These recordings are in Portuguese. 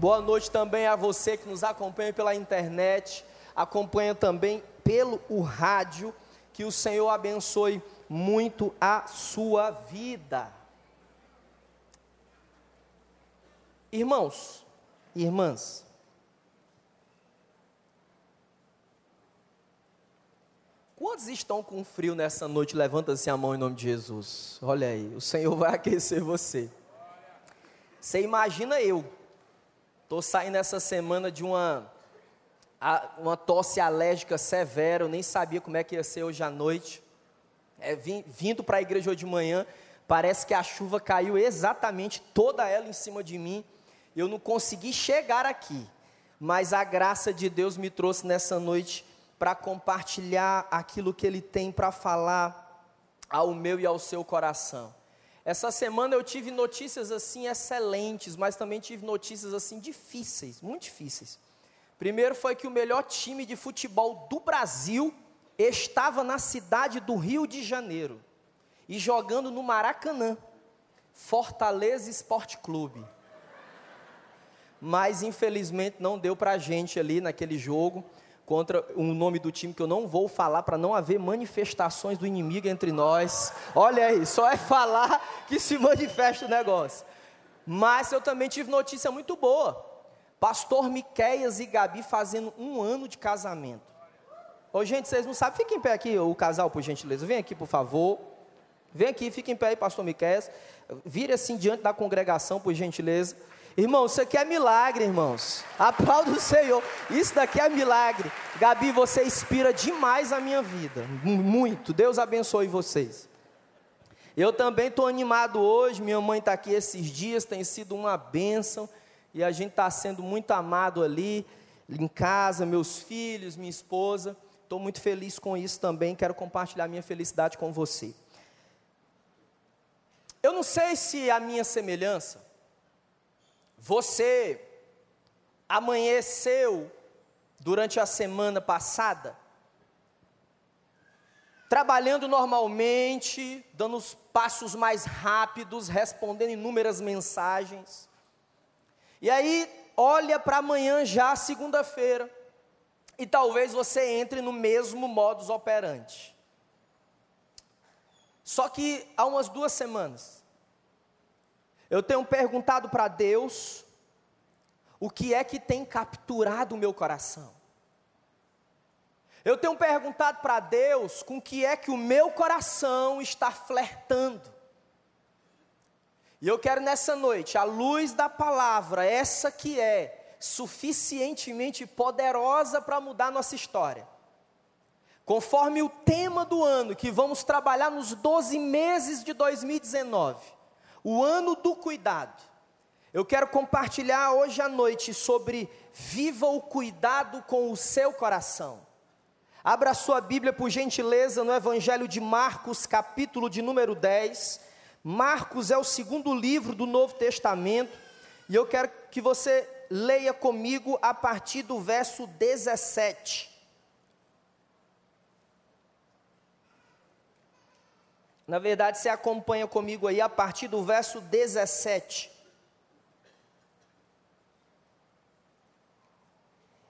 Boa noite também a você que nos acompanha pela internet, acompanha também pelo o rádio. Que o Senhor abençoe muito a sua vida. Irmãos, irmãs, Quantos estão com frio nessa noite? Levanta-se a mão em nome de Jesus. Olha aí, o Senhor vai aquecer você. Você imagina eu. Estou saindo essa semana de uma, uma tosse alérgica severa. Eu nem sabia como é que ia ser hoje à noite. É, vim, vindo para a igreja hoje de manhã, parece que a chuva caiu exatamente toda ela em cima de mim. Eu não consegui chegar aqui, mas a graça de Deus me trouxe nessa noite para compartilhar aquilo que Ele tem para falar ao meu e ao seu coração. Essa semana eu tive notícias assim excelentes, mas também tive notícias assim difíceis, muito difíceis. Primeiro foi que o melhor time de futebol do Brasil estava na cidade do Rio de Janeiro e jogando no Maracanã, Fortaleza Esporte Clube. Mas infelizmente não deu para a gente ali naquele jogo contra um nome do time que eu não vou falar para não haver manifestações do inimigo entre nós. Olha aí, só é falar que se manifesta o negócio. Mas eu também tive notícia muito boa. Pastor Miqueias e Gabi fazendo um ano de casamento. Ô, gente, vocês não sabem, fiquem em pé aqui, o casal, por gentileza. Vem aqui, por favor. Vem aqui, fiquem em pé aí, pastor Miqueias. Vire assim diante da congregação, por gentileza. Irmão, isso aqui é milagre, irmãos. Aplauda o Senhor. Isso daqui é milagre. Gabi, você inspira demais a minha vida. Muito. Deus abençoe vocês. Eu também estou animado hoje. Minha mãe está aqui esses dias, tem sido uma bênção. E a gente está sendo muito amado ali, em casa, meus filhos, minha esposa. Estou muito feliz com isso também. Quero compartilhar minha felicidade com você. Eu não sei se a minha semelhança você amanheceu durante a semana passada, trabalhando normalmente, dando os passos mais rápidos, respondendo inúmeras mensagens. E aí, olha para amanhã já, segunda-feira, e talvez você entre no mesmo modus operandi. Só que há umas duas semanas, eu tenho perguntado para Deus o que é que tem capturado o meu coração. Eu tenho perguntado para Deus com que é que o meu coração está flertando. E eu quero nessa noite, à luz da palavra, essa que é suficientemente poderosa para mudar nossa história. Conforme o tema do ano que vamos trabalhar nos 12 meses de 2019 o ano do cuidado. Eu quero compartilhar hoje à noite sobre viva o cuidado com o seu coração. Abra sua Bíblia, por gentileza, no Evangelho de Marcos, capítulo de número 10. Marcos é o segundo livro do Novo Testamento, e eu quero que você leia comigo a partir do verso 17. Na verdade, você acompanha comigo aí a partir do verso 17.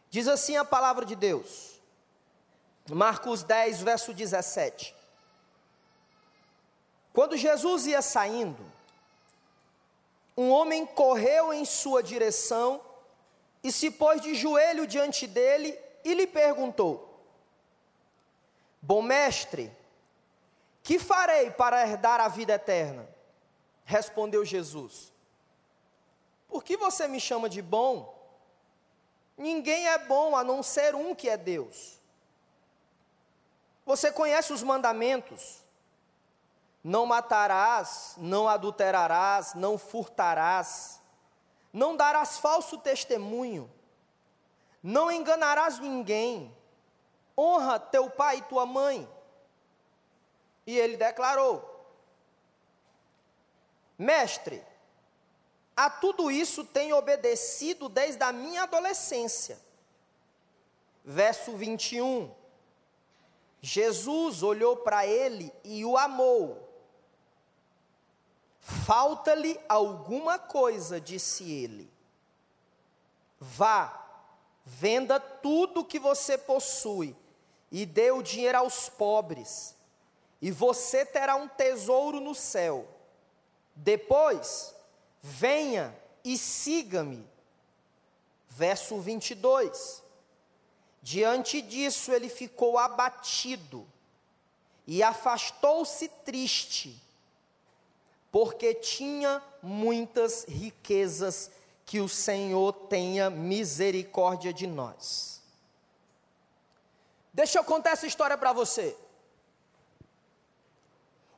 Diz assim a palavra de Deus, Marcos 10, verso 17. Quando Jesus ia saindo, um homem correu em sua direção e se pôs de joelho diante dele e lhe perguntou: Bom mestre, que farei para herdar a vida eterna? Respondeu Jesus: Por que você me chama de bom? Ninguém é bom a não ser um que é Deus. Você conhece os mandamentos? Não matarás, não adulterarás, não furtarás, não darás falso testemunho, não enganarás ninguém, honra teu pai e tua mãe. E ele declarou: Mestre, a tudo isso tenho obedecido desde a minha adolescência. Verso 21. Jesus olhou para ele e o amou. Falta-lhe alguma coisa, disse ele. Vá, venda tudo que você possui e dê o dinheiro aos pobres, e você terá um tesouro no céu. Depois, venha e siga-me. Verso 22. Diante disso, ele ficou abatido e afastou-se triste, porque tinha muitas riquezas. Que o Senhor tenha misericórdia de nós. Deixa eu contar essa história para você.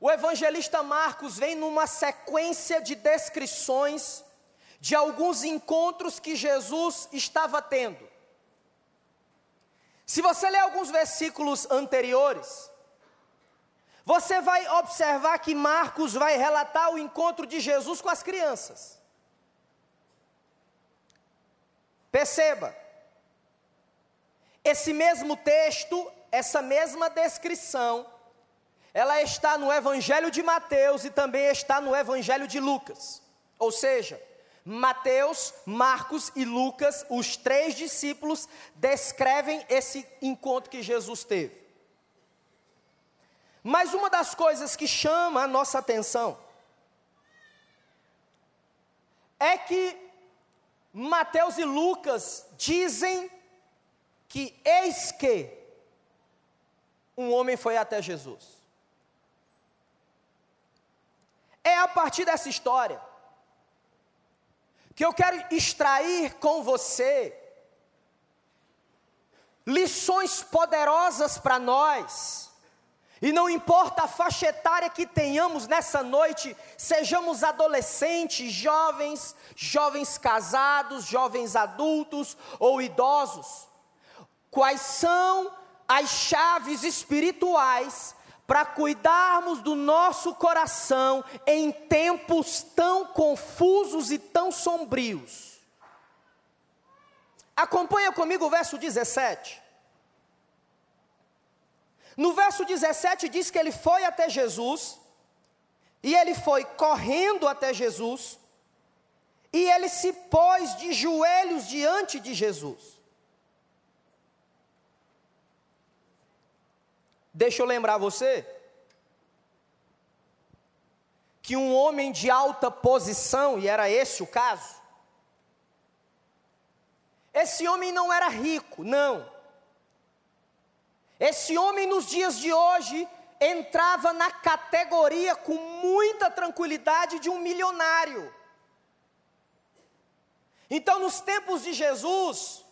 O evangelista Marcos vem numa sequência de descrições de alguns encontros que Jesus estava tendo. Se você ler alguns versículos anteriores, você vai observar que Marcos vai relatar o encontro de Jesus com as crianças. Perceba, esse mesmo texto, essa mesma descrição, ela está no Evangelho de Mateus e também está no Evangelho de Lucas. Ou seja, Mateus, Marcos e Lucas, os três discípulos, descrevem esse encontro que Jesus teve. Mas uma das coisas que chama a nossa atenção é que Mateus e Lucas dizem que eis que um homem foi até Jesus. É a partir dessa história que eu quero extrair com você lições poderosas para nós. E não importa a faixa etária que tenhamos nessa noite, sejamos adolescentes, jovens, jovens casados, jovens adultos ou idosos. Quais são as chaves espirituais para cuidarmos do nosso coração em tempos tão confusos e tão sombrios. Acompanha comigo o verso 17. No verso 17 diz que ele foi até Jesus, e ele foi correndo até Jesus, e ele se pôs de joelhos diante de Jesus. Deixa eu lembrar você que um homem de alta posição, e era esse o caso, esse homem não era rico, não. Esse homem nos dias de hoje entrava na categoria com muita tranquilidade de um milionário. Então, nos tempos de Jesus,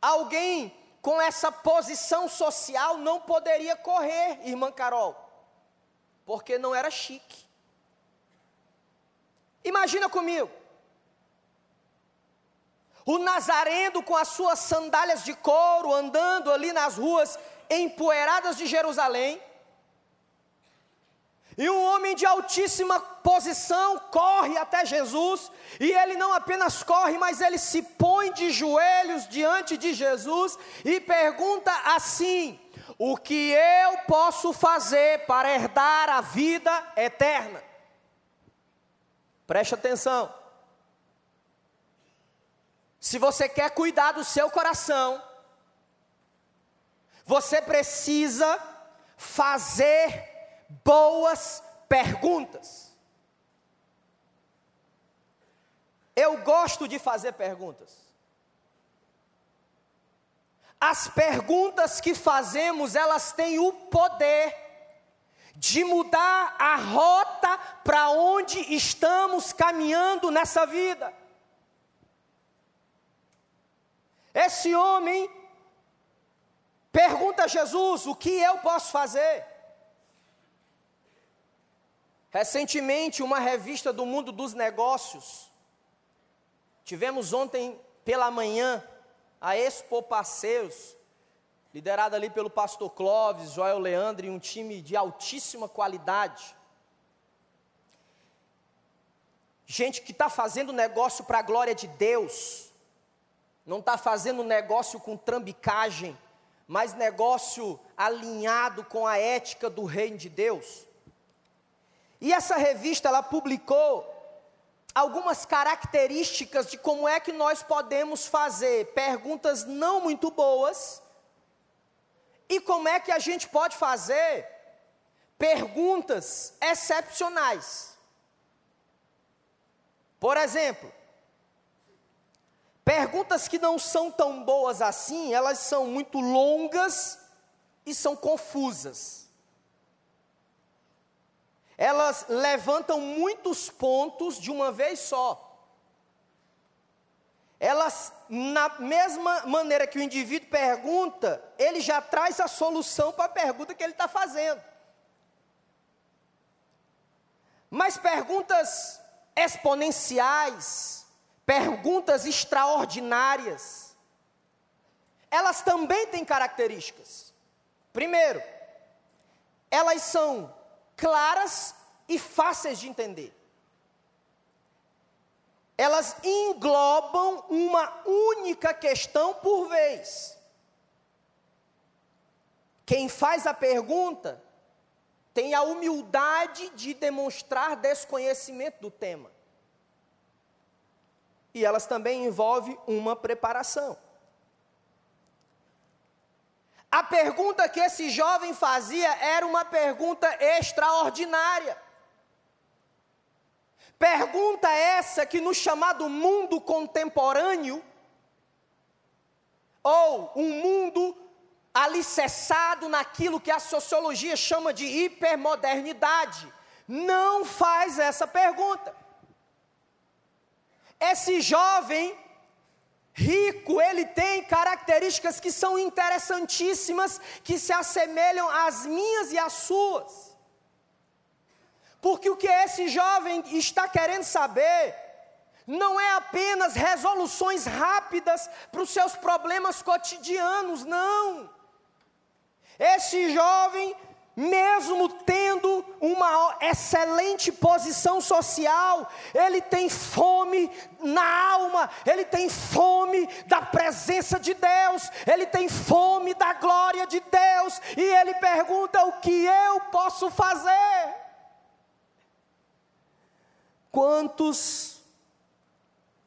alguém com essa posição social não poderia correr, irmã Carol, porque não era chique. Imagina comigo. O Nazareno com as suas sandálias de couro andando ali nas ruas empoeiradas de Jerusalém e um homem de altíssima posição corre até Jesus, e ele não apenas corre, mas ele se põe de joelhos diante de Jesus e pergunta assim: O que eu posso fazer para herdar a vida eterna? Preste atenção. Se você quer cuidar do seu coração, você precisa fazer boas perguntas. Eu gosto de fazer perguntas. As perguntas que fazemos, elas têm o poder de mudar a rota para onde estamos caminhando nessa vida. Esse homem pergunta a Jesus: o que eu posso fazer? Recentemente, uma revista do mundo dos negócios, tivemos ontem pela manhã a Expo Passeios, liderada ali pelo pastor Clóvis, Joel Leandro e um time de altíssima qualidade. Gente que está fazendo negócio para a glória de Deus, não está fazendo negócio com trambicagem, mas negócio alinhado com a ética do reino de Deus. E essa revista ela publicou algumas características de como é que nós podemos fazer perguntas não muito boas e como é que a gente pode fazer perguntas excepcionais. Por exemplo, perguntas que não são tão boas assim, elas são muito longas e são confusas elas levantam muitos pontos de uma vez só. Elas, na mesma maneira que o indivíduo pergunta, ele já traz a solução para a pergunta que ele está fazendo. Mas perguntas exponenciais, perguntas extraordinárias, elas também têm características. Primeiro, elas são claras e fáceis de entender. Elas englobam uma única questão por vez. Quem faz a pergunta tem a humildade de demonstrar desconhecimento do tema. E elas também envolvem uma preparação. A pergunta que esse jovem fazia era uma pergunta extraordinária. Pergunta essa que no chamado mundo contemporâneo, ou um mundo alicerçado naquilo que a sociologia chama de hipermodernidade, não faz essa pergunta. Esse jovem rico, ele tem características que são interessantíssimas, que se assemelham às minhas e às suas. Porque o que esse jovem está querendo saber não é apenas resoluções rápidas para os seus problemas cotidianos, não. Esse jovem mesmo tendo uma excelente posição social, ele tem fome na alma, ele tem fome da presença de Deus, ele tem fome da glória de Deus, e ele pergunta: o que eu posso fazer? Quantos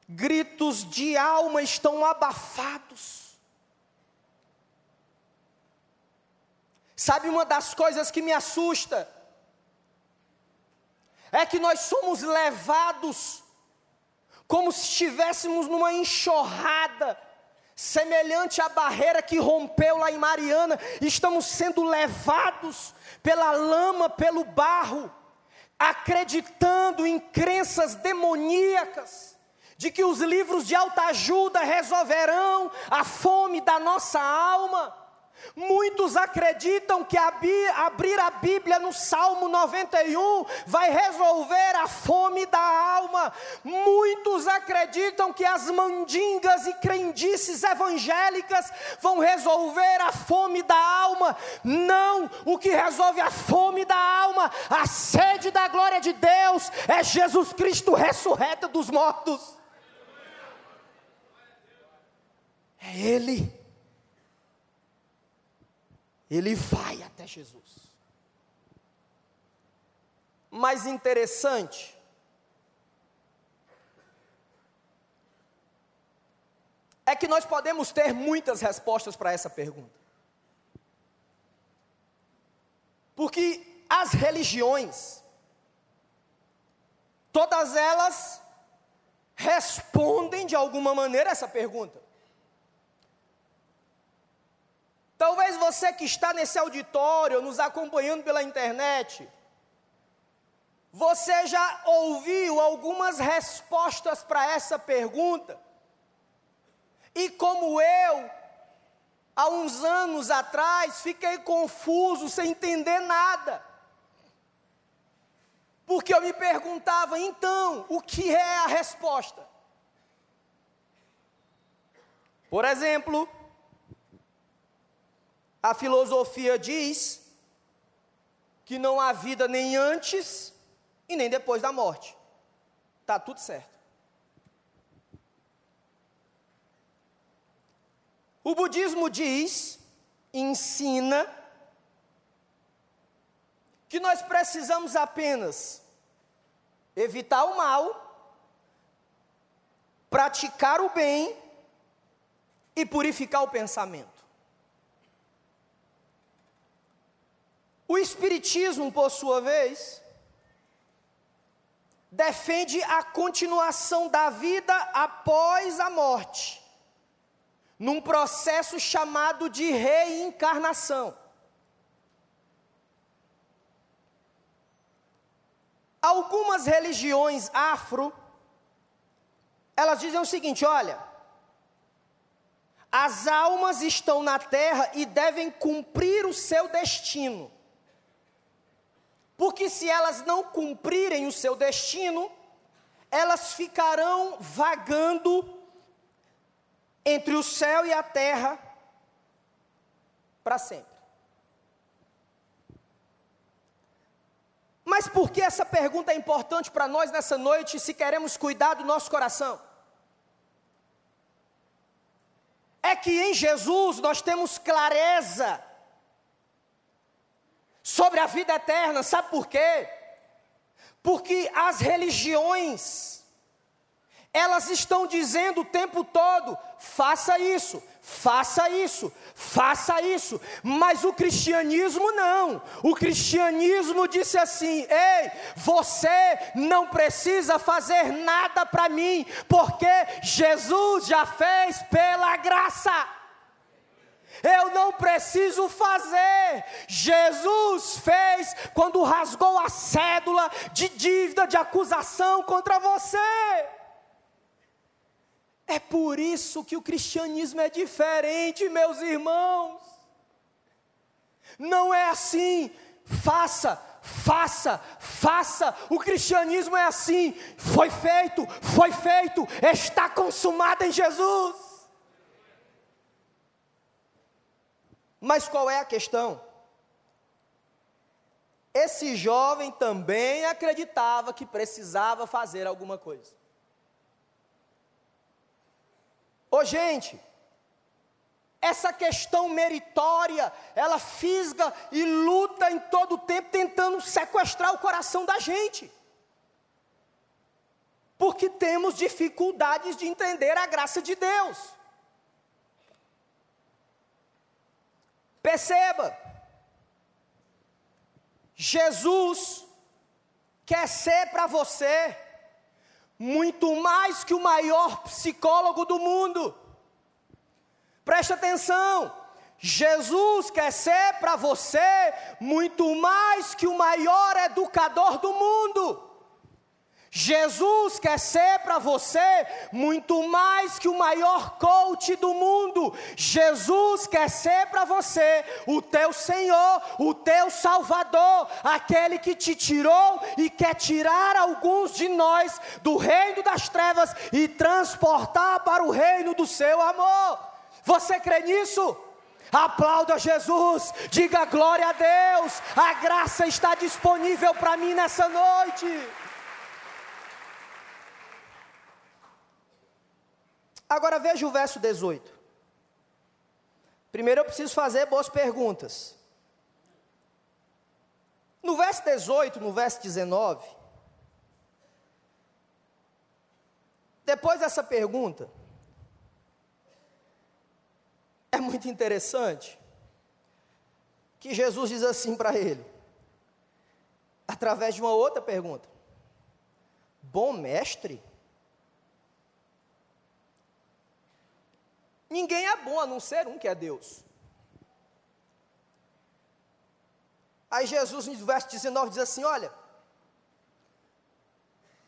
gritos de alma estão abafados? Sabe uma das coisas que me assusta? É que nós somos levados como se estivéssemos numa enxurrada, semelhante à barreira que rompeu lá em Mariana, estamos sendo levados pela lama, pelo barro, acreditando em crenças demoníacas, de que os livros de alta ajuda resolverão a fome da nossa alma. Muitos acreditam que abrir a Bíblia no Salmo 91 vai resolver a fome da alma. Muitos acreditam que as mandingas e crendices evangélicas vão resolver a fome da alma. Não, o que resolve a fome da alma, a sede da glória de Deus, é Jesus Cristo ressurreto dos mortos. É Ele ele vai até Jesus. Mais interessante é que nós podemos ter muitas respostas para essa pergunta. Porque as religiões, todas elas respondem de alguma maneira essa pergunta. Talvez você que está nesse auditório, nos acompanhando pela internet, você já ouviu algumas respostas para essa pergunta. E como eu, há uns anos atrás, fiquei confuso, sem entender nada. Porque eu me perguntava, então, o que é a resposta? Por exemplo, a filosofia diz que não há vida nem antes e nem depois da morte. Tá tudo certo. O budismo diz, ensina, que nós precisamos apenas evitar o mal praticar o bem e purificar o pensamento. O Espiritismo, por sua vez, defende a continuação da vida após a morte, num processo chamado de reencarnação. Algumas religiões afro, elas dizem o seguinte: olha, as almas estão na terra e devem cumprir o seu destino. Porque se elas não cumprirem o seu destino, elas ficarão vagando entre o céu e a terra para sempre. Mas por que essa pergunta é importante para nós nessa noite, se queremos cuidar do nosso coração? É que em Jesus nós temos clareza sobre a vida eterna. Sabe por quê? Porque as religiões, elas estão dizendo o tempo todo: faça isso, faça isso, faça isso. Mas o cristianismo não. O cristianismo disse assim: ei, você não precisa fazer nada para mim, porque Jesus já fez pela graça. Eu não preciso fazer. Jesus fez quando rasgou a cédula de dívida, de acusação contra você. É por isso que o cristianismo é diferente, meus irmãos. Não é assim, faça, faça, faça. O cristianismo é assim: foi feito, foi feito, está consumado em Jesus. Mas qual é a questão? Esse jovem também acreditava que precisava fazer alguma coisa. Ô gente, essa questão meritória, ela fisga e luta em todo o tempo tentando sequestrar o coração da gente. Porque temos dificuldades de entender a graça de Deus. Perceba, Jesus quer ser para você muito mais que o maior psicólogo do mundo. Preste atenção, Jesus quer ser para você muito mais que o maior educador do mundo. Jesus quer ser para você muito mais que o maior coach do mundo. Jesus quer ser para você o teu Senhor, o teu Salvador, aquele que te tirou e quer tirar alguns de nós do reino das trevas e transportar para o reino do seu amor. Você crê nisso? Aplauda Jesus, diga glória a Deus, a graça está disponível para mim nessa noite. Agora veja o verso 18. Primeiro eu preciso fazer boas perguntas. No verso 18, no verso 19, depois dessa pergunta, é muito interessante que Jesus diz assim para ele, através de uma outra pergunta: Bom mestre, Ninguém é bom a não ser um que é Deus. Aí Jesus, no verso 19, diz assim: Olha,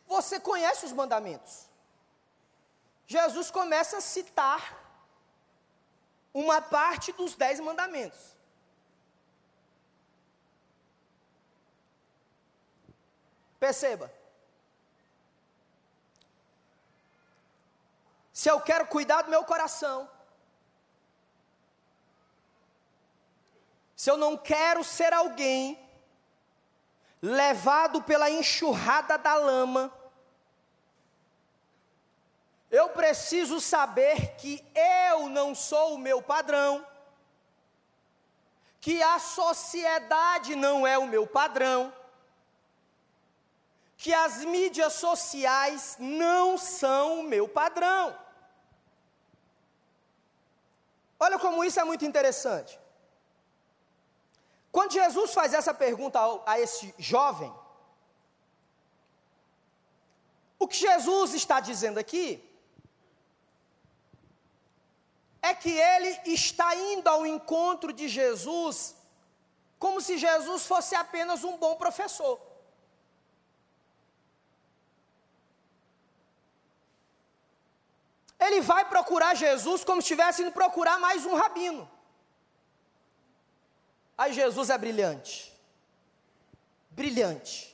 você conhece os mandamentos. Jesus começa a citar uma parte dos dez mandamentos. Perceba, se eu quero cuidar do meu coração, se eu não quero ser alguém levado pela enxurrada da lama, eu preciso saber que eu não sou o meu padrão, que a sociedade não é o meu padrão, que as mídias sociais não são o meu padrão. Olha como isso é muito interessante. Quando Jesus faz essa pergunta a esse jovem, o que Jesus está dizendo aqui é que ele está indo ao encontro de Jesus como se Jesus fosse apenas um bom professor. Ele vai procurar Jesus como se estivesse indo procurar mais um rabino. Aí Jesus é brilhante. Brilhante.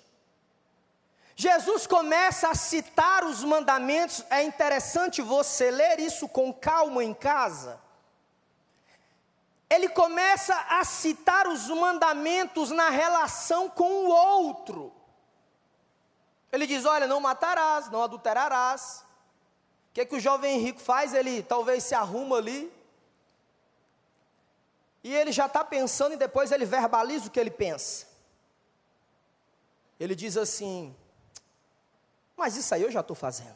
Jesus começa a citar os mandamentos, é interessante você ler isso com calma em casa. Ele começa a citar os mandamentos na relação com o outro. Ele diz: Olha, não matarás, não adulterarás. Que, é que o jovem rico faz? Ele talvez se arruma ali. E ele já está pensando e depois ele verbaliza o que ele pensa. Ele diz assim: mas isso aí eu já estou fazendo.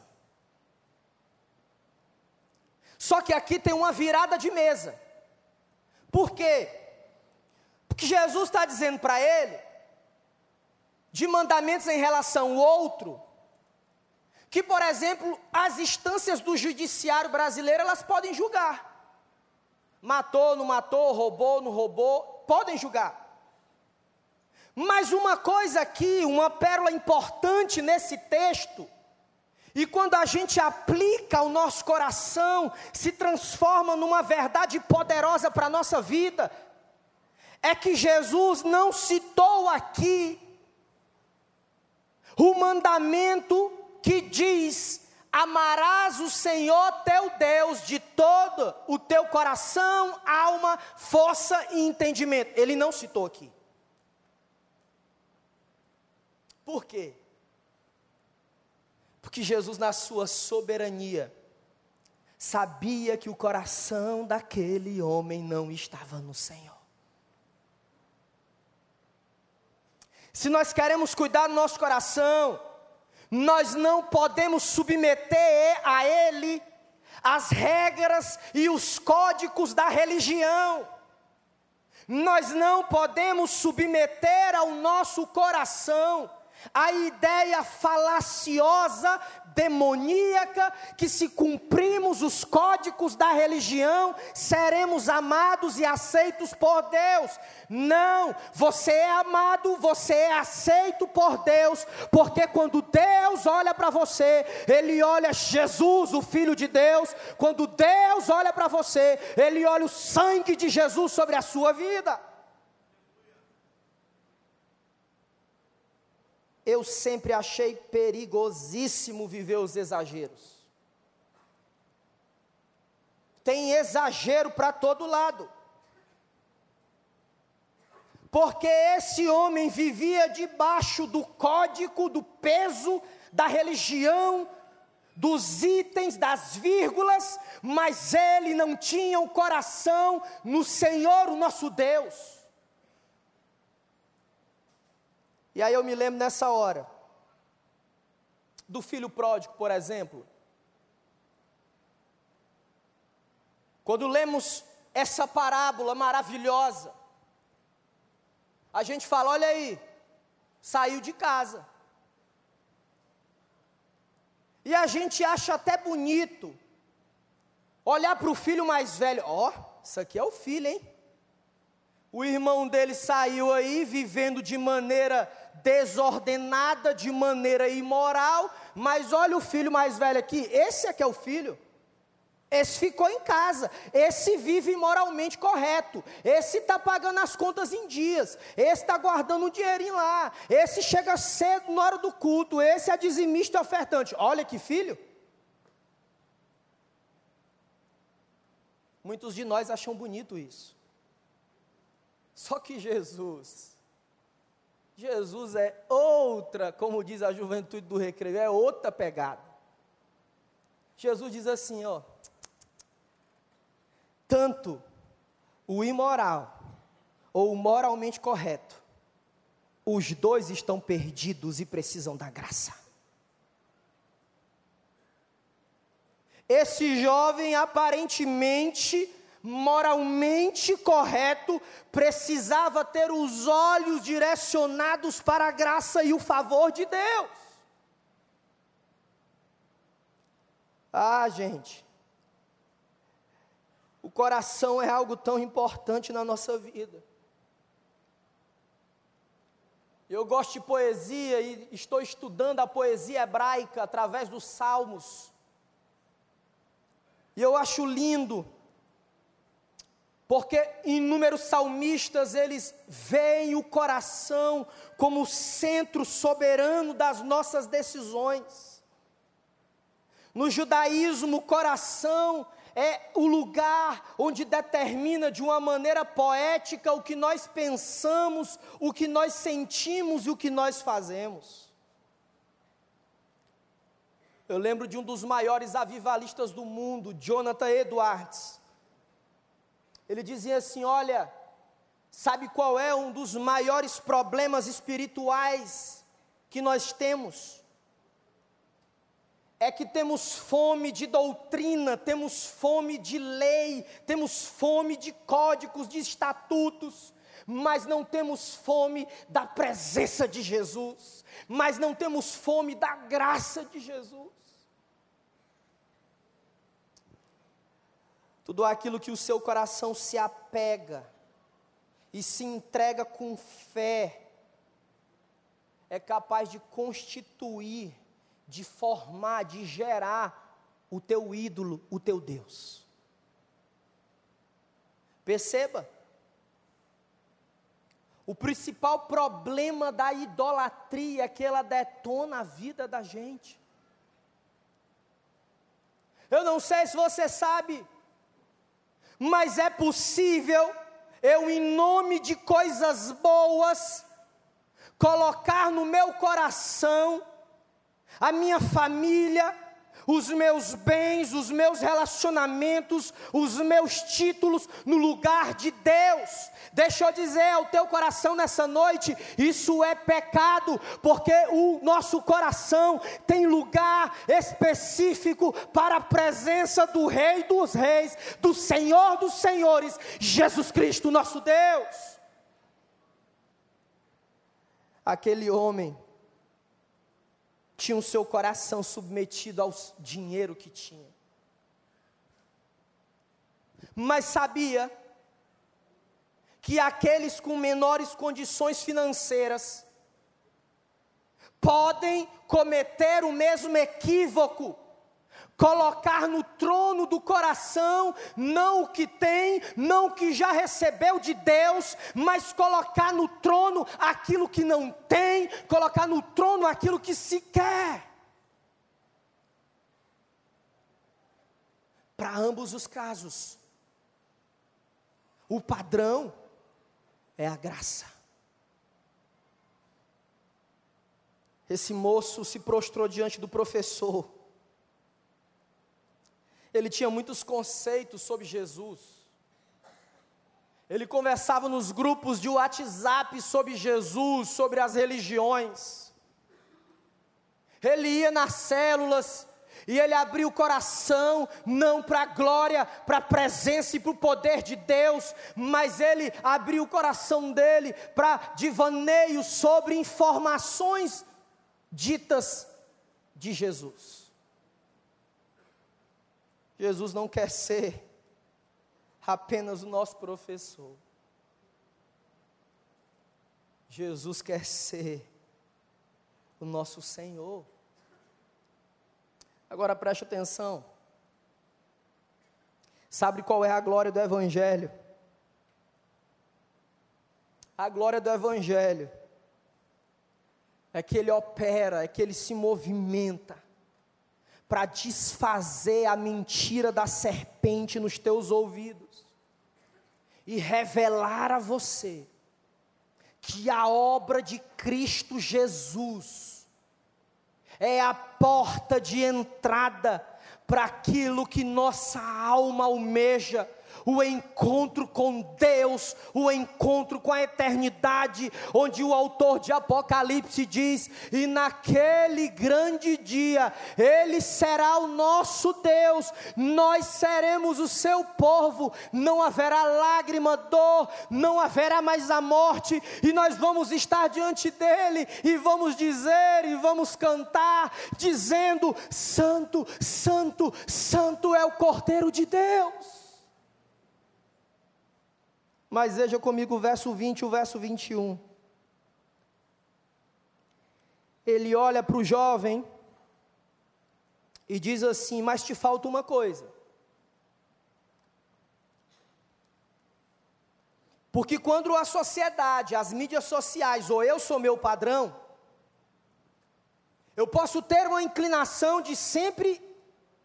Só que aqui tem uma virada de mesa. Por quê? Porque Jesus está dizendo para ele, de mandamentos em relação ao outro, que, por exemplo, as instâncias do judiciário brasileiro, elas podem julgar. Matou, não matou, roubou, não roubou, podem julgar. Mas uma coisa aqui, uma pérola importante nesse texto, e quando a gente aplica ao nosso coração, se transforma numa verdade poderosa para a nossa vida, é que Jesus não citou aqui o mandamento que diz: amarás o Senhor teu Deus de todo o teu coração, alma, força e entendimento. Ele não citou aqui. Por quê? Porque Jesus, na sua soberania, sabia que o coração daquele homem não estava no Senhor. Se nós queremos cuidar do nosso coração, nós não podemos submeter a ele as regras e os códigos da religião. Nós não podemos submeter ao nosso coração a ideia falaciosa, demoníaca, que se cumprimos os códigos da religião, seremos amados e aceitos por Deus. Não, você é amado, você é aceito por Deus, porque quando Deus olha para você, Ele olha Jesus, o Filho de Deus, quando Deus olha para você, Ele olha o sangue de Jesus sobre a sua vida. Eu sempre achei perigosíssimo viver os exageros. Tem exagero para todo lado. Porque esse homem vivia debaixo do código, do peso da religião, dos itens, das vírgulas, mas ele não tinha o coração no Senhor, o nosso Deus. E aí eu me lembro nessa hora do filho pródigo, por exemplo. Quando lemos essa parábola maravilhosa, a gente fala: olha aí, saiu de casa. E a gente acha até bonito olhar para o filho mais velho: ó, oh, isso aqui é o filho, hein? O irmão dele saiu aí vivendo de maneira desordenada, de maneira imoral, mas olha o filho mais velho aqui, esse é que é o filho. Esse ficou em casa, esse vive moralmente correto, esse está pagando as contas em dias, esse está guardando um dinheirinho lá, esse chega cedo na hora do culto, esse é dizimista e ofertante. Olha que filho. Muitos de nós acham bonito isso. Só que Jesus, Jesus é outra, como diz a juventude do recreio, é outra pegada. Jesus diz assim, ó, tanto o imoral ou o moralmente correto, os dois estão perdidos e precisam da graça. Esse jovem aparentemente moralmente correto, precisava ter os olhos direcionados para a graça e o favor de Deus. Ah, gente, o coração é algo tão importante na nossa vida. Eu gosto de poesia e estou estudando a poesia hebraica através dos salmos. E eu acho lindo porque inúmeros salmistas eles veem o coração como o centro soberano das nossas decisões. No judaísmo, o coração é o lugar onde determina de uma maneira poética o que nós pensamos, o que nós sentimos e o que nós fazemos. Eu lembro de um dos maiores avivalistas do mundo, Jonathan Edwards. Ele dizia assim: Olha, sabe qual é um dos maiores problemas espirituais que nós temos? É que temos fome de doutrina, temos fome de lei, temos fome de códigos, de estatutos, mas não temos fome da presença de Jesus, mas não temos fome da graça de Jesus. Tudo aquilo que o seu coração se apega e se entrega com fé, é capaz de constituir, de formar, de gerar o teu ídolo, o teu Deus. Perceba, o principal problema da idolatria é que ela detona a vida da gente. Eu não sei se você sabe, mas é possível eu, em nome de coisas boas, colocar no meu coração a minha família, os meus bens, os meus relacionamentos, os meus títulos no lugar de Deus. Deixa eu dizer ao teu coração nessa noite: isso é pecado, porque o nosso coração tem lugar específico para a presença do Rei dos Reis, do Senhor dos Senhores, Jesus Cristo, nosso Deus. Aquele homem tinha o seu coração submetido ao dinheiro que tinha. Mas sabia que aqueles com menores condições financeiras podem cometer o mesmo equívoco colocar no trono do coração não o que tem, não o que já recebeu de Deus, mas colocar no trono aquilo que não tem, colocar no trono aquilo que se quer. Para ambos os casos, o padrão é a graça. Esse moço se prostrou diante do professor ele tinha muitos conceitos sobre Jesus. Ele conversava nos grupos de WhatsApp sobre Jesus, sobre as religiões. Ele ia nas células e ele abria o coração, não para a glória, para a presença e para o poder de Deus, mas ele abriu o coração dele para divaneio sobre informações ditas de Jesus. Jesus não quer ser apenas o nosso professor. Jesus quer ser o nosso Senhor. Agora preste atenção. Sabe qual é a glória do Evangelho? A glória do Evangelho é que ele opera, é que ele se movimenta para desfazer a mentira da serpente nos teus ouvidos e revelar a você que a obra de Cristo Jesus é a porta de entrada para aquilo que nossa alma almeja, o encontro com Deus, o encontro com a eternidade, onde o autor de Apocalipse diz: E naquele grande dia, Ele será o nosso Deus, nós seremos o seu povo, não haverá lágrima, dor, não haverá mais a morte, e nós vamos estar diante dEle, e vamos dizer, e vamos cantar, dizendo: Santo, Santo, Santo é o Cordeiro de Deus. Mas veja comigo o verso 20 e o verso 21. Ele olha para o jovem e diz assim: Mas te falta uma coisa. Porque quando a sociedade, as mídias sociais, ou eu sou meu padrão, eu posso ter uma inclinação de sempre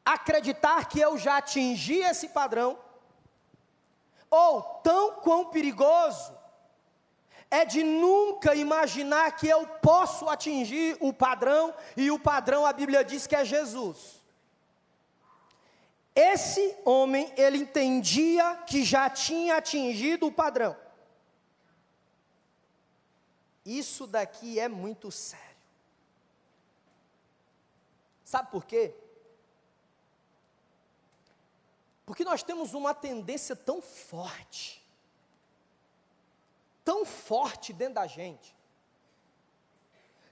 acreditar que eu já atingi esse padrão, ou tão quão perigoso é de nunca imaginar que eu posso atingir o padrão, e o padrão a Bíblia diz que é Jesus. Esse homem, ele entendia que já tinha atingido o padrão. Isso daqui é muito sério. Sabe por quê? Porque nós temos uma tendência tão forte, tão forte dentro da gente.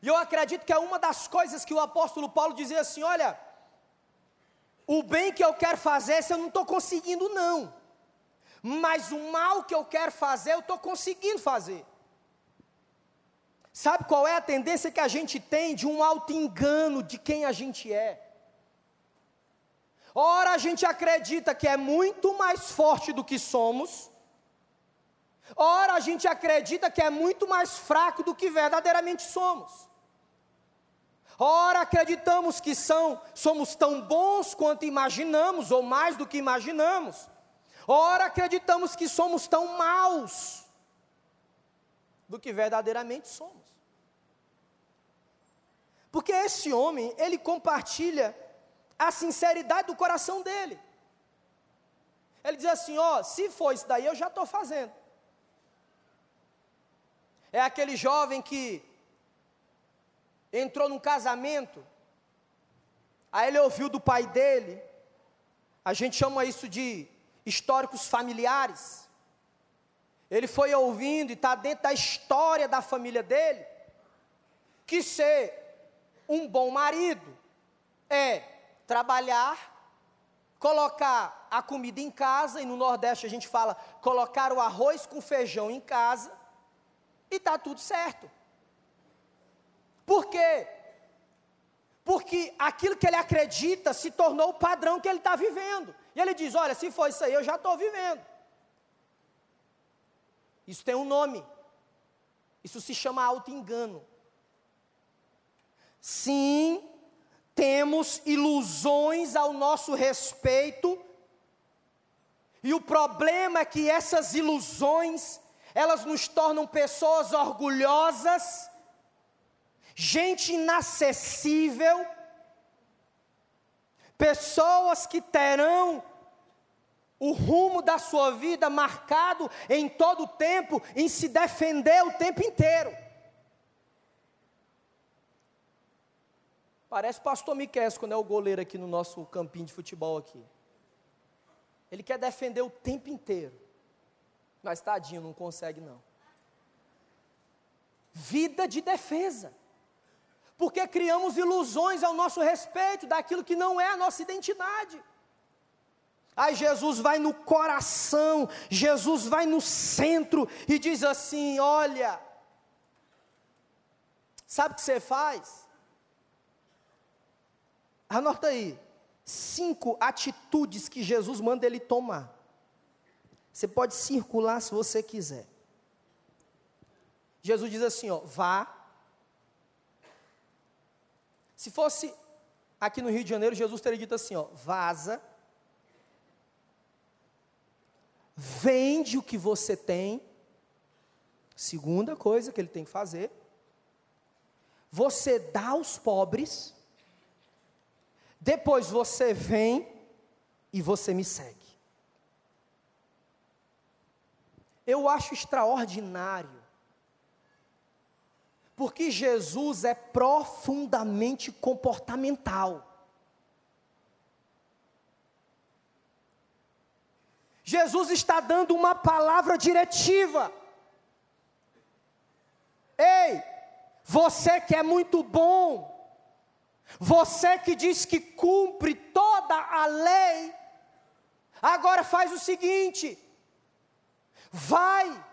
E eu acredito que é uma das coisas que o apóstolo Paulo dizia assim: olha, o bem que eu quero fazer, se eu não estou conseguindo, não. Mas o mal que eu quero fazer, eu estou conseguindo fazer. Sabe qual é a tendência que a gente tem de um auto-engano de quem a gente é? Ora a gente acredita que é muito mais forte do que somos, ora a gente acredita que é muito mais fraco do que verdadeiramente somos. Ora acreditamos que são, somos tão bons quanto imaginamos, ou mais do que imaginamos. Ora acreditamos que somos tão maus do que verdadeiramente somos. Porque esse homem, ele compartilha a sinceridade do coração dele. Ele diz assim: ó, se for isso daí, eu já estou fazendo. É aquele jovem que entrou num casamento, aí ele ouviu do pai dele, a gente chama isso de históricos familiares. Ele foi ouvindo e está dentro da história da família dele, que ser um bom marido é trabalhar, colocar a comida em casa, e no Nordeste a gente fala colocar o arroz com feijão em casa, e está tudo certo. Por quê? Porque aquilo que ele acredita se tornou o padrão que ele está vivendo. E ele diz: Olha, se for isso aí, eu já estou vivendo. Isso tem um nome. Isso se chama auto-engano. Sim, temos ilusões ao nosso respeito, e o problema é que essas ilusões, elas nos tornam pessoas orgulhosas, gente inacessível, pessoas que terão o rumo da sua vida marcado em todo o tempo, em se defender o tempo inteiro. Parece pastor Miquel quando é o goleiro aqui no nosso campinho de futebol aqui. Ele quer defender o tempo inteiro. Mas tadinho, não consegue não. Vida de defesa. Porque criamos ilusões ao nosso respeito daquilo que não é a nossa identidade. Aí Jesus vai no coração, Jesus vai no centro e diz assim: Olha, sabe o que você faz? Anota aí. Cinco atitudes que Jesus manda ele tomar. Você pode circular se você quiser. Jesus diz assim: ó, vá. Se fosse aqui no Rio de Janeiro, Jesus teria dito assim: ó, vaza. Vende o que você tem. Segunda coisa que ele tem que fazer. Você dá aos pobres. Depois você vem e você me segue. Eu acho extraordinário. Porque Jesus é profundamente comportamental. Jesus está dando uma palavra diretiva. Ei, você que é muito bom, você que diz que cumpre toda a lei, agora faz o seguinte: vai,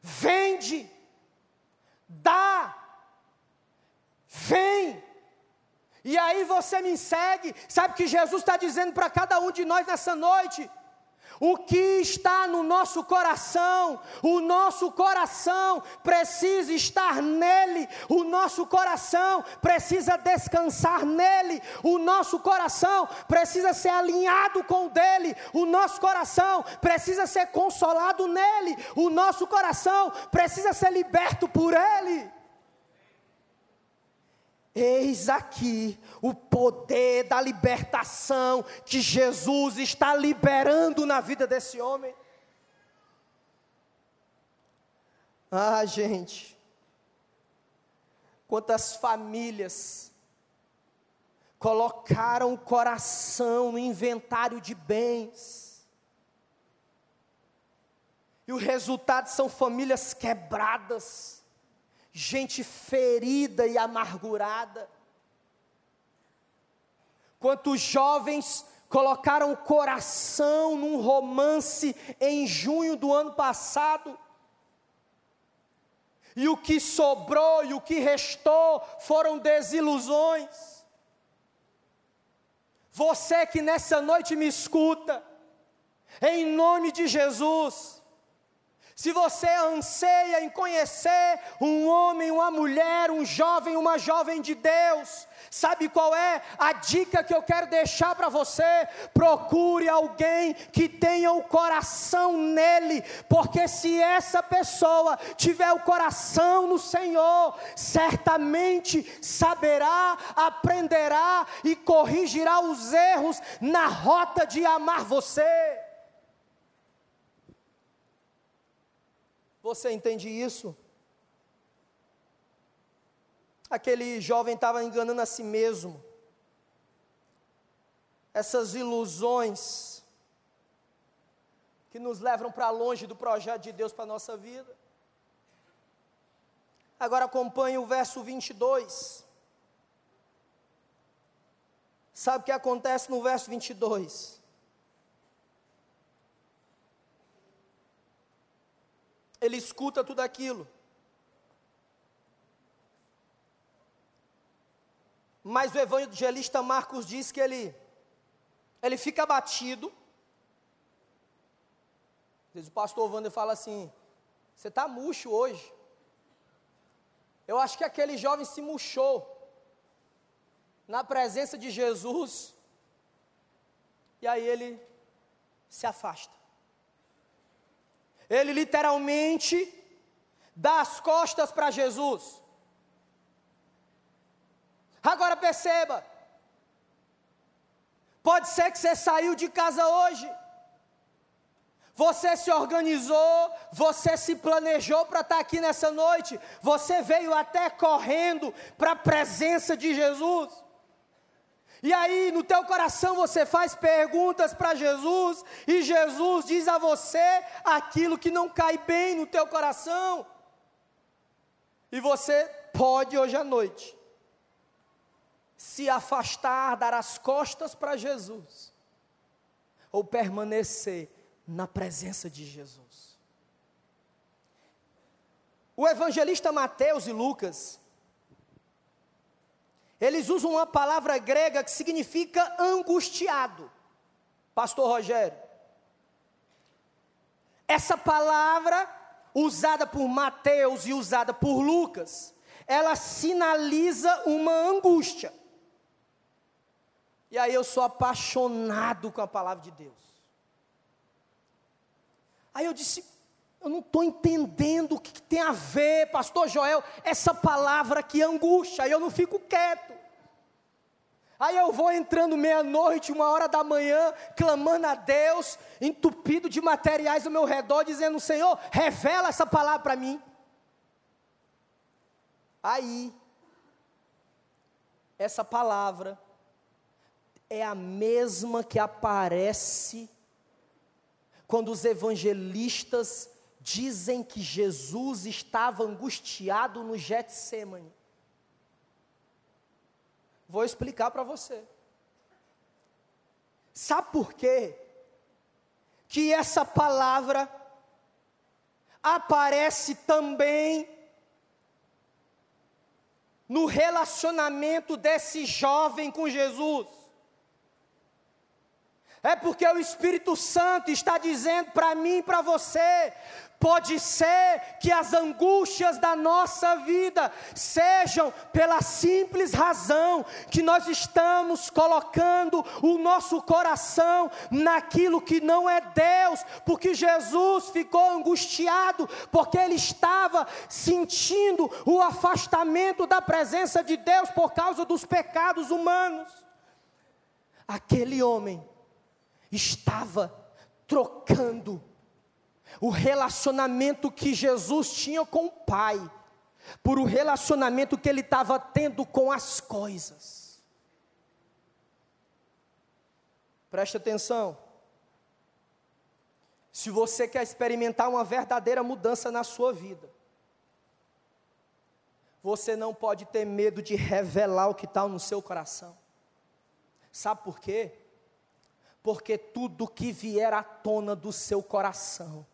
vende, dá, vem, e aí você me segue. Sabe que Jesus está dizendo para cada um de nós nessa noite? O que está no nosso coração, o nosso coração precisa estar nele, o nosso coração precisa descansar nele, o nosso coração precisa ser alinhado com o dele, o nosso coração precisa ser consolado nele, o nosso coração precisa ser liberto por ele. Eis aqui o poder da libertação que Jesus está liberando na vida desse homem. Ah, gente, quantas famílias colocaram o coração no inventário de bens, e o resultado são famílias quebradas gente ferida e amargurada. Quantos jovens colocaram o coração num romance em junho do ano passado, e o que sobrou e o que restou foram desilusões. Você que nessa noite me escuta, em nome de Jesus, se você anseia em conhecer um homem, uma mulher, um jovem, uma jovem de Deus, sabe qual é a dica que eu quero deixar para você? Procure alguém que tenha o coração nele, porque se essa pessoa tiver o coração no Senhor, certamente saberá, aprenderá e corrigirá os erros na rota de amar você. Você entende isso? Aquele jovem estava enganando a si mesmo. Essas ilusões que nos levam para longe do projeto de Deus para a nossa vida. Agora acompanhe o verso 22. Sabe o que acontece no verso 22? Ele escuta tudo aquilo. Mas o evangelista Marcos diz que ele, ele fica abatido. Diz o pastor Wander fala assim: Você está murcho hoje. Eu acho que aquele jovem se murchou na presença de Jesus. E aí ele se afasta. Ele literalmente dá as costas para Jesus. Agora perceba, pode ser que você saiu de casa hoje, você se organizou, você se planejou para estar aqui nessa noite, você veio até correndo para a presença de Jesus. E aí, no teu coração, você faz perguntas para Jesus, e Jesus diz a você aquilo que não cai bem no teu coração. E você pode hoje à noite se afastar, dar as costas para Jesus, ou permanecer na presença de Jesus. O evangelista Mateus e Lucas, eles usam uma palavra grega que significa angustiado. Pastor Rogério. Essa palavra, usada por Mateus e usada por Lucas, ela sinaliza uma angústia. E aí eu sou apaixonado com a palavra de Deus. Aí eu disse, eu não estou entendendo o que, que, tem a ver, pastor Joel, essa palavra que angústia, eu não fico quieto. Aí eu vou entrando meia-noite, uma hora da manhã, clamando a Deus, entupido de materiais ao meu redor, dizendo: Senhor, revela essa palavra para mim. Aí, essa palavra é a mesma que aparece quando os evangelistas dizem que Jesus estava angustiado no Getsemane. Vou explicar para você. Sabe por quê? Que essa palavra aparece também no relacionamento desse jovem com Jesus. É porque o Espírito Santo está dizendo para mim e para você: Pode ser que as angústias da nossa vida sejam pela simples razão que nós estamos colocando o nosso coração naquilo que não é Deus, porque Jesus ficou angustiado, porque ele estava sentindo o afastamento da presença de Deus por causa dos pecados humanos. Aquele homem estava trocando o relacionamento que Jesus tinha com o Pai, por o relacionamento que ele estava tendo com as coisas. Preste atenção. Se você quer experimentar uma verdadeira mudança na sua vida, você não pode ter medo de revelar o que está no seu coração. Sabe por quê? Porque tudo que vier à tona do seu coração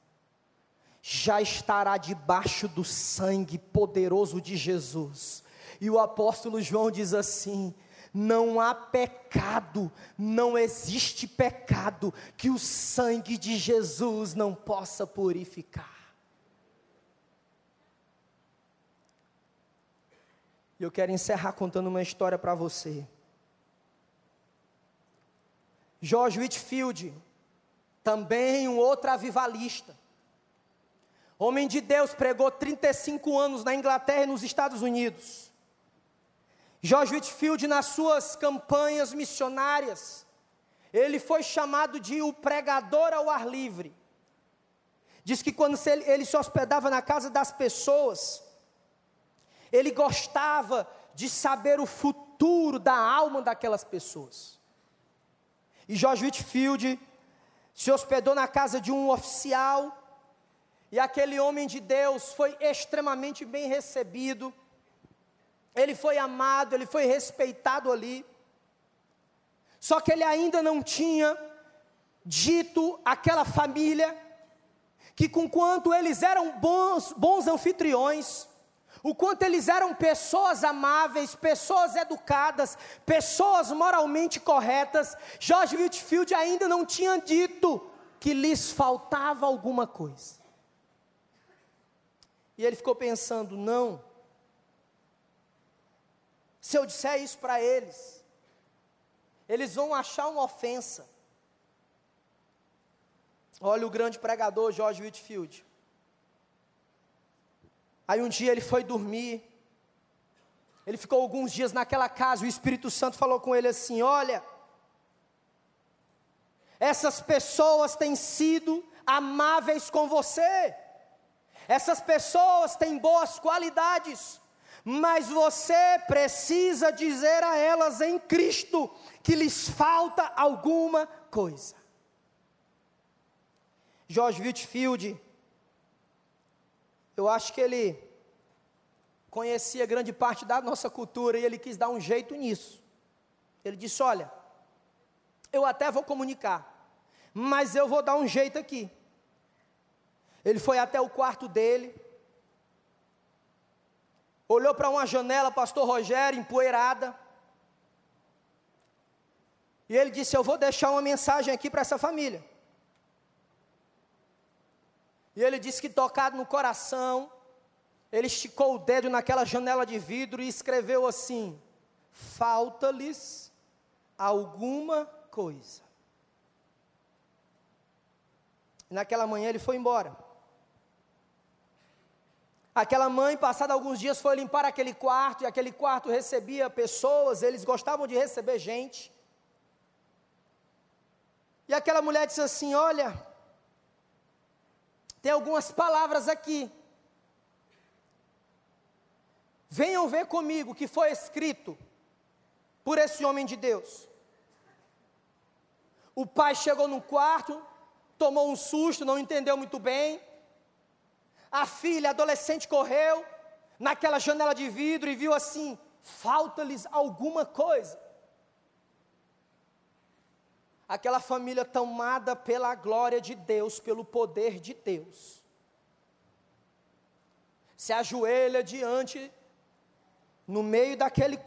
já estará debaixo do sangue poderoso de Jesus. E o apóstolo João diz assim: não há pecado, não existe pecado que o sangue de Jesus não possa purificar. E eu quero encerrar contando uma história para você. George Whitfield, também um outro avivalista, Homem de Deus, pregou 35 anos na Inglaterra e nos Estados Unidos. George Whitfield, nas suas campanhas missionárias, ele foi chamado de o pregador ao ar livre. Diz que quando ele se hospedava na casa das pessoas, ele gostava de saber o futuro da alma daquelas pessoas. E George Whitfield se hospedou na casa de um oficial e aquele homem de Deus foi extremamente bem recebido, ele foi amado, ele foi respeitado ali. Só que ele ainda não tinha dito àquela família que, com quanto eles eram bons, bons anfitriões, o quanto eles eram pessoas amáveis, pessoas educadas, pessoas moralmente corretas, George Whitfield ainda não tinha dito que lhes faltava alguma coisa. E ele ficou pensando: não. Se eu disser isso para eles, eles vão achar uma ofensa. Olha o grande pregador George Whitfield. Aí um dia ele foi dormir. Ele ficou alguns dias naquela casa. O Espírito Santo falou com ele assim: Olha, essas pessoas têm sido amáveis com você. Essas pessoas têm boas qualidades, mas você precisa dizer a elas em Cristo que lhes falta alguma coisa. George Whitfield, eu acho que ele conhecia grande parte da nossa cultura e ele quis dar um jeito nisso. Ele disse: Olha, eu até vou comunicar, mas eu vou dar um jeito aqui. Ele foi até o quarto dele, olhou para uma janela, pastor Rogério, empoeirada, e ele disse: Eu vou deixar uma mensagem aqui para essa família. E ele disse que, tocado no coração, ele esticou o dedo naquela janela de vidro e escreveu assim: Falta-lhes alguma coisa. E naquela manhã ele foi embora. Aquela mãe, passado alguns dias, foi limpar aquele quarto, e aquele quarto recebia pessoas, eles gostavam de receber gente. E aquela mulher disse assim: Olha, tem algumas palavras aqui. Venham ver comigo que foi escrito por esse homem de Deus. O pai chegou no quarto, tomou um susto, não entendeu muito bem. A filha, adolescente, correu naquela janela de vidro e viu assim: falta-lhes alguma coisa. Aquela família tomada pela glória de Deus, pelo poder de Deus, se ajoelha diante no meio daquele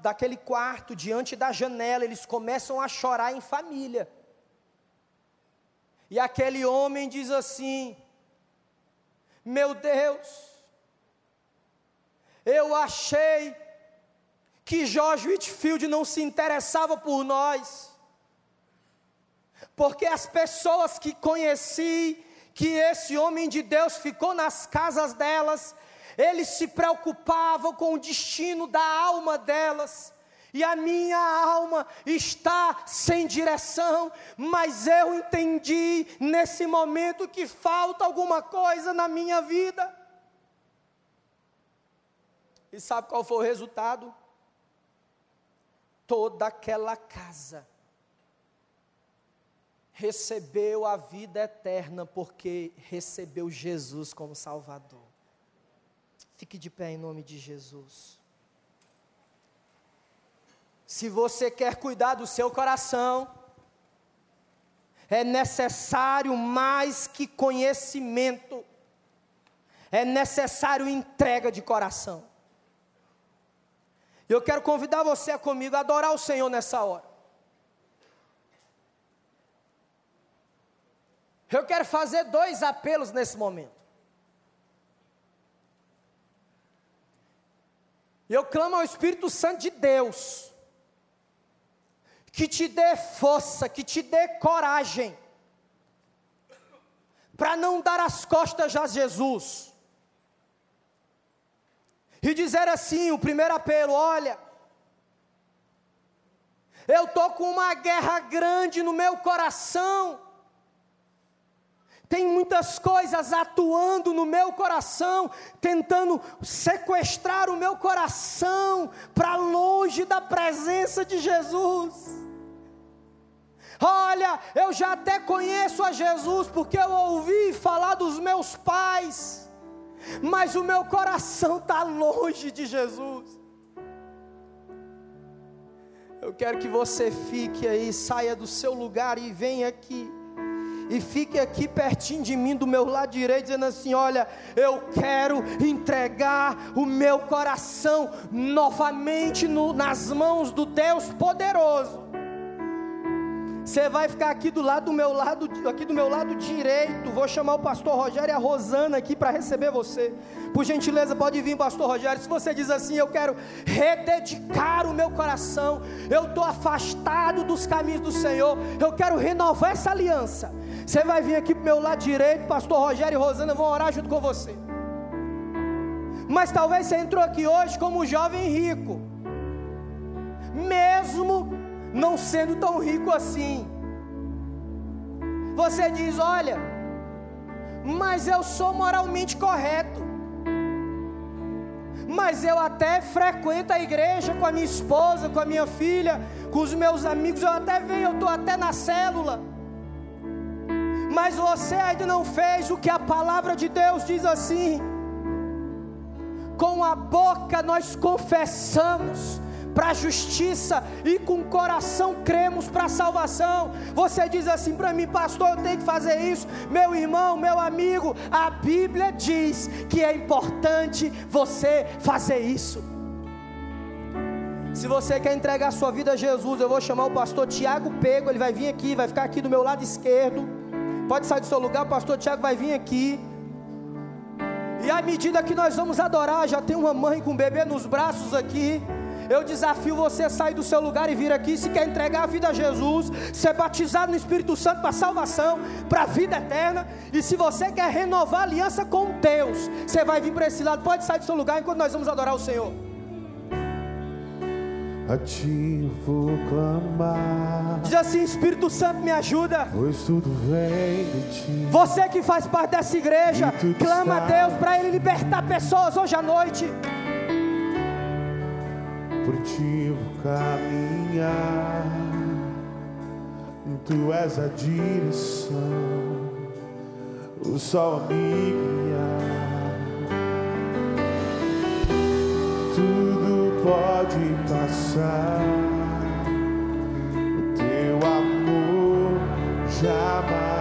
daquele quarto, diante da janela, eles começam a chorar em família. E aquele homem diz assim: Meu Deus, eu achei que George Whitfield não se interessava por nós, porque as pessoas que conheci, que esse homem de Deus ficou nas casas delas, eles se preocupavam com o destino da alma delas. E a minha alma está sem direção, mas eu entendi nesse momento que falta alguma coisa na minha vida. E sabe qual foi o resultado? Toda aquela casa recebeu a vida eterna porque recebeu Jesus como Salvador. Fique de pé em nome de Jesus. Se você quer cuidar do seu coração, é necessário mais que conhecimento, é necessário entrega de coração. Eu quero convidar você comigo a adorar o Senhor nessa hora. Eu quero fazer dois apelos nesse momento. Eu clamo ao Espírito Santo de Deus, que te dê força, que te dê coragem, para não dar as costas a Jesus, e dizer assim: o primeiro apelo, olha, eu estou com uma guerra grande no meu coração, tem muitas coisas atuando no meu coração, tentando sequestrar o meu coração para longe da presença de Jesus. Olha, eu já até conheço a Jesus porque eu ouvi falar dos meus pais, mas o meu coração está longe de Jesus. Eu quero que você fique aí, saia do seu lugar e venha aqui e fique aqui pertinho de mim, do meu lado direito, dizendo assim: Olha, eu quero entregar o meu coração novamente no, nas mãos do Deus poderoso. Você vai ficar aqui do lado do meu lado, aqui do meu lado direito. Vou chamar o pastor Rogério e a Rosana aqui para receber você. Por gentileza, pode vir, pastor Rogério. Se você diz assim, eu quero rededicar o meu coração. Eu estou afastado dos caminhos do Senhor. Eu quero renovar essa aliança. Você vai vir aqui para o meu lado direito, pastor Rogério e Rosana vão orar junto com você. Mas talvez você entrou aqui hoje como um jovem rico. Mesmo não sendo tão rico assim. Você diz: Olha, mas eu sou moralmente correto. Mas eu até frequento a igreja com a minha esposa, com a minha filha, com os meus amigos, eu até venho, eu estou até na célula. Mas você ainda não fez o que a palavra de Deus diz assim. Com a boca nós confessamos para a justiça e com o coração cremos para a salvação. Você diz assim para mim, pastor, eu tenho que fazer isso. Meu irmão, meu amigo, a Bíblia diz que é importante você fazer isso. Se você quer entregar a sua vida a Jesus, eu vou chamar o pastor Tiago Pego, ele vai vir aqui, vai ficar aqui do meu lado esquerdo. Pode sair do seu lugar, o pastor Tiago vai vir aqui. E à medida que nós vamos adorar, já tem uma mãe com um bebê nos braços aqui. Eu desafio você a sair do seu lugar e vir aqui. Se quer entregar a vida a Jesus, ser batizado no Espírito Santo para salvação, para a vida eterna. E se você quer renovar a aliança com Deus, você vai vir para esse lado. Pode sair do seu lugar enquanto nós vamos adorar o Senhor a ti vou clamar. Diz assim: Espírito Santo, me ajuda. Pois tudo vem de ti. Você que faz parte dessa igreja, clama a Deus para Ele libertar pessoas hoje à noite. Por ti vou caminhar. Tu és a direção, o sol me guiar. pode passar. O teu amor jamais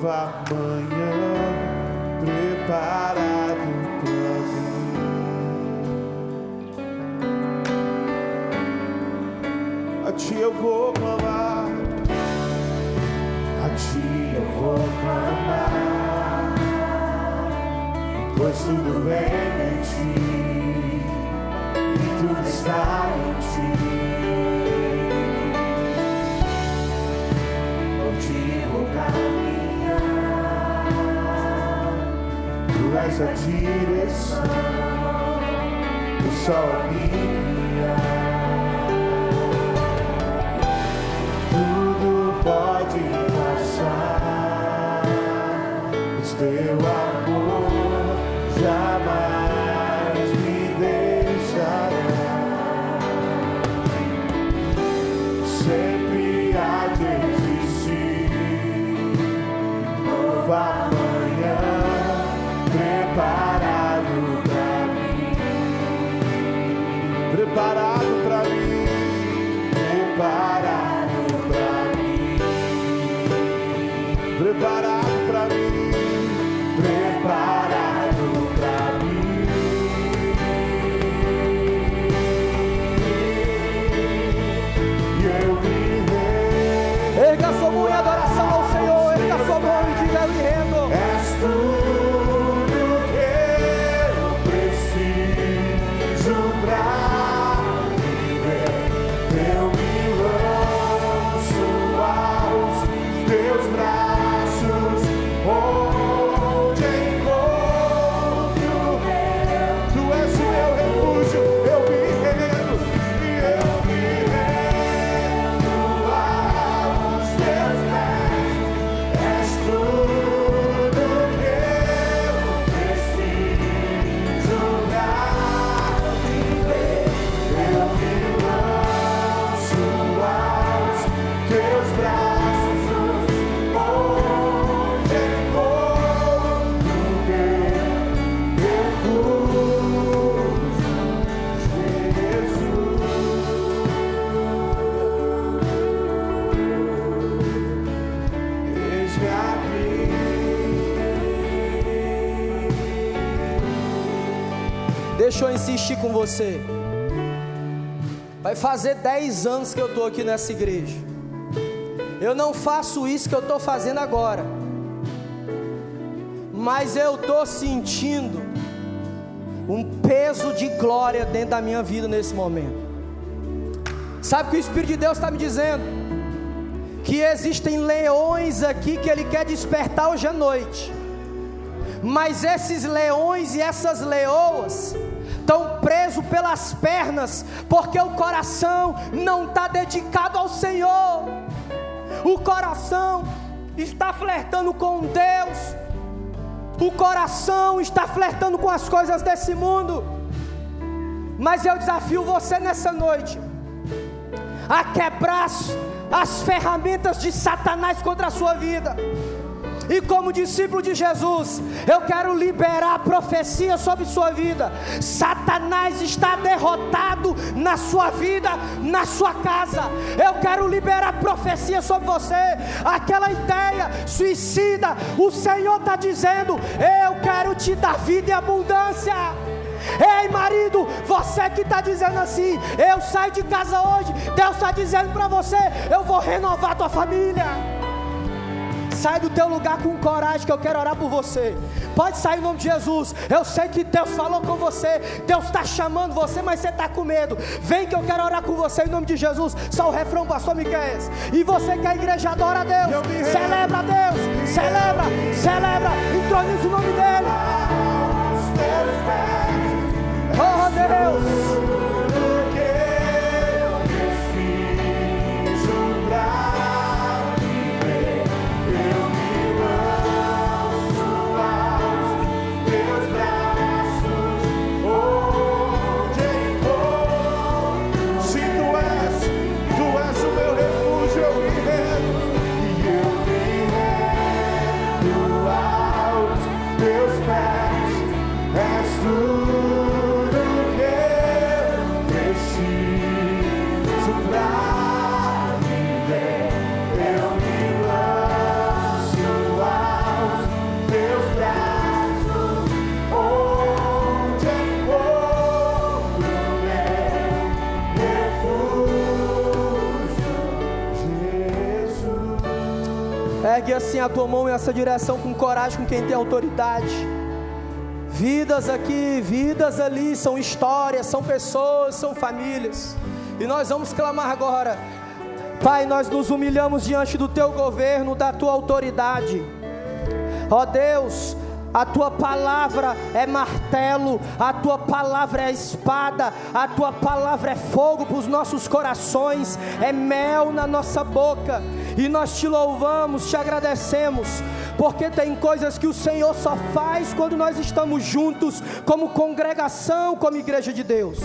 nova manhã preparado para mim. A ti eu vou clamar ti eu vou clamar, pois tudo vem em ti e tudo está em ti. Tu és a direção, o sol a minha. teu amor insistir com você. Vai fazer 10 anos que eu estou aqui nessa igreja. Eu não faço isso que eu estou fazendo agora. Mas eu estou sentindo um peso de glória dentro da minha vida nesse momento. Sabe o que o Espírito de Deus está me dizendo? Que existem leões aqui que Ele quer despertar hoje à noite. Mas esses leões e essas leoas estão presos pelas pernas, porque o coração não está dedicado ao Senhor, o coração está flertando com Deus, o coração está flertando com as coisas desse mundo. Mas eu desafio você nessa noite a quebrar as ferramentas de Satanás contra a sua vida. E como discípulo de Jesus, eu quero liberar profecia sobre sua vida. Satanás está derrotado na sua vida, na sua casa. Eu quero liberar profecia sobre você. Aquela ideia suicida, o Senhor está dizendo: Eu quero te dar vida e abundância. Ei, marido, você que está dizendo assim, eu saio de casa hoje, Deus está dizendo para você, eu vou renovar tua família. Sai do teu lugar com coragem que eu quero orar por você. Pode sair em nome de Jesus. Eu sei que Deus falou com você. Deus está chamando você, mas você está com medo. Vem que eu quero orar com você em nome de Jesus. Só o refrão, pastor Miquel. E você que é a igreja adora a Deus. Celebra a Deus. Celebra, celebra. Introniza o nome dele. Oh Deus. Assim a tua mão em essa direção com coragem, com quem tem autoridade. Vidas aqui, vidas ali, são histórias, são pessoas, são famílias. E nós vamos clamar agora. Pai, nós nos humilhamos diante do teu governo, da tua autoridade. Ó Deus, a tua palavra é martelo, a tua palavra é espada, a tua palavra é fogo para os nossos corações, é mel na nossa boca, e nós te louvamos, te agradecemos, porque tem coisas que o Senhor só faz quando nós estamos juntos, como congregação, como igreja de Deus.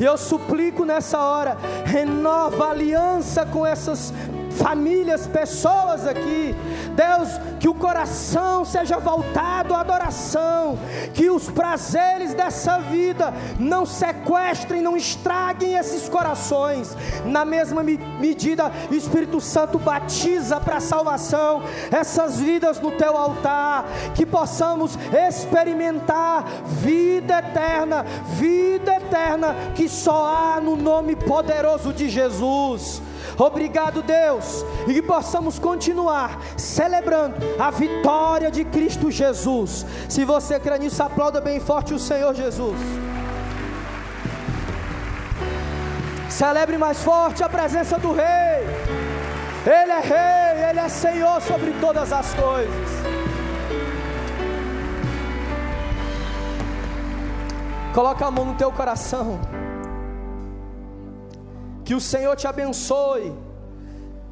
Eu suplico nessa hora, renova a aliança com essas famílias, pessoas aqui. Deus, que o coração seja voltado à adoração, que os prazeres dessa vida não sequestrem, não estraguem esses corações. Na mesma medida, o Espírito Santo batiza para a salvação essas vidas no teu altar, que possamos experimentar vida eterna, vida eterna que só há no nome poderoso de Jesus. Obrigado, Deus, e que possamos continuar celebrando a vitória de Cristo Jesus. Se você crê nisso, aplauda bem forte o Senhor Jesus. Celebre mais forte a presença do Rei. Ele é Rei, Ele é Senhor sobre todas as coisas. Coloca a mão no teu coração. Que o Senhor te abençoe,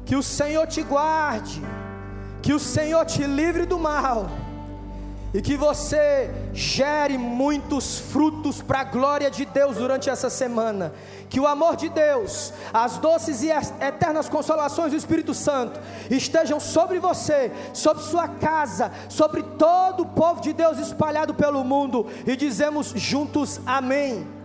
que o Senhor te guarde, que o Senhor te livre do mal e que você gere muitos frutos para a glória de Deus durante essa semana. Que o amor de Deus, as doces e eternas consolações do Espírito Santo estejam sobre você, sobre sua casa, sobre todo o povo de Deus espalhado pelo mundo e dizemos juntos amém.